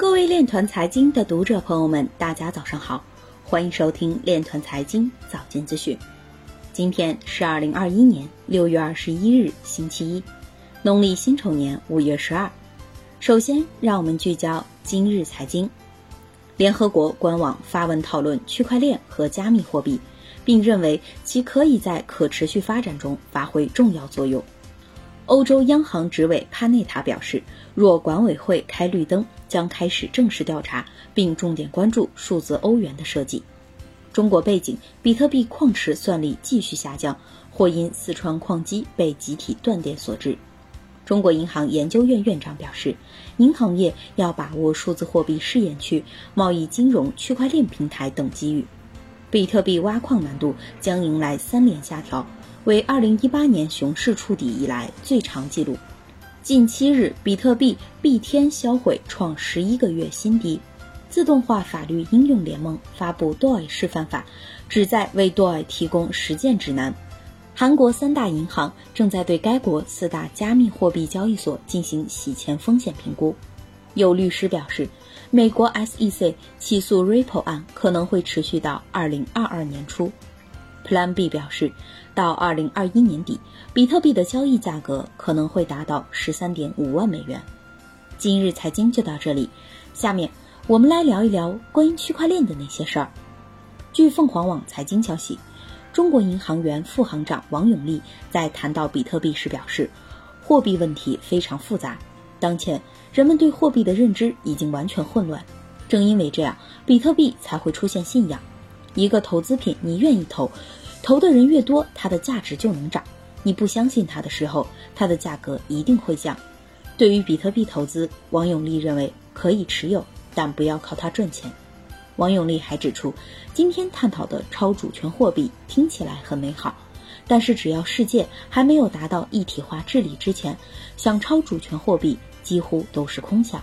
各位链团财经的读者朋友们，大家早上好，欢迎收听链团财经早间资讯。今天是二零二一年六月二十一日，星期一，农历辛丑年五月十二。首先，让我们聚焦今日财经。联合国官网发文讨论区块链和加密货币，并认为其可以在可持续发展中发挥重要作用。欧洲央行执委帕内塔表示，若管委会开绿灯，将开始正式调查，并重点关注数字欧元的设计。中国背景，比特币矿池算力继续下降，或因四川矿机被集体断电所致。中国银行研究院院长表示，银行业要把握数字货币试验区、贸易金融、区块链平台等机遇。比特币挖矿难度将迎来三连下调。为二零一八年熊市触底以来最长纪录，近七日比特币币天销毁创十一个月新低。自动化法律应用联盟发布 DOI 示范法，旨在为 DOI 提供实践指南。韩国三大银行正在对该国四大加密货币交易所进行洗钱风险评估。有律师表示，美国 SEC 起诉 Ripple 案可能会持续到二零二二年初。Plan B 表示，到二零二一年底，比特币的交易价格可能会达到十三点五万美元。今日财经就到这里，下面我们来聊一聊关于区块链的那些事儿。据凤凰网财经消息，中国银行原副行长王永利在谈到比特币时表示，货币问题非常复杂，当前人们对货币的认知已经完全混乱，正因为这样，比特币才会出现信仰。一个投资品，你愿意投，投的人越多，它的价值就能涨。你不相信它的时候，它的价格一定会降。对于比特币投资，王永利认为可以持有，但不要靠它赚钱。王永利还指出，今天探讨的超主权货币听起来很美好，但是只要世界还没有达到一体化治理之前，想超主权货币几乎都是空想。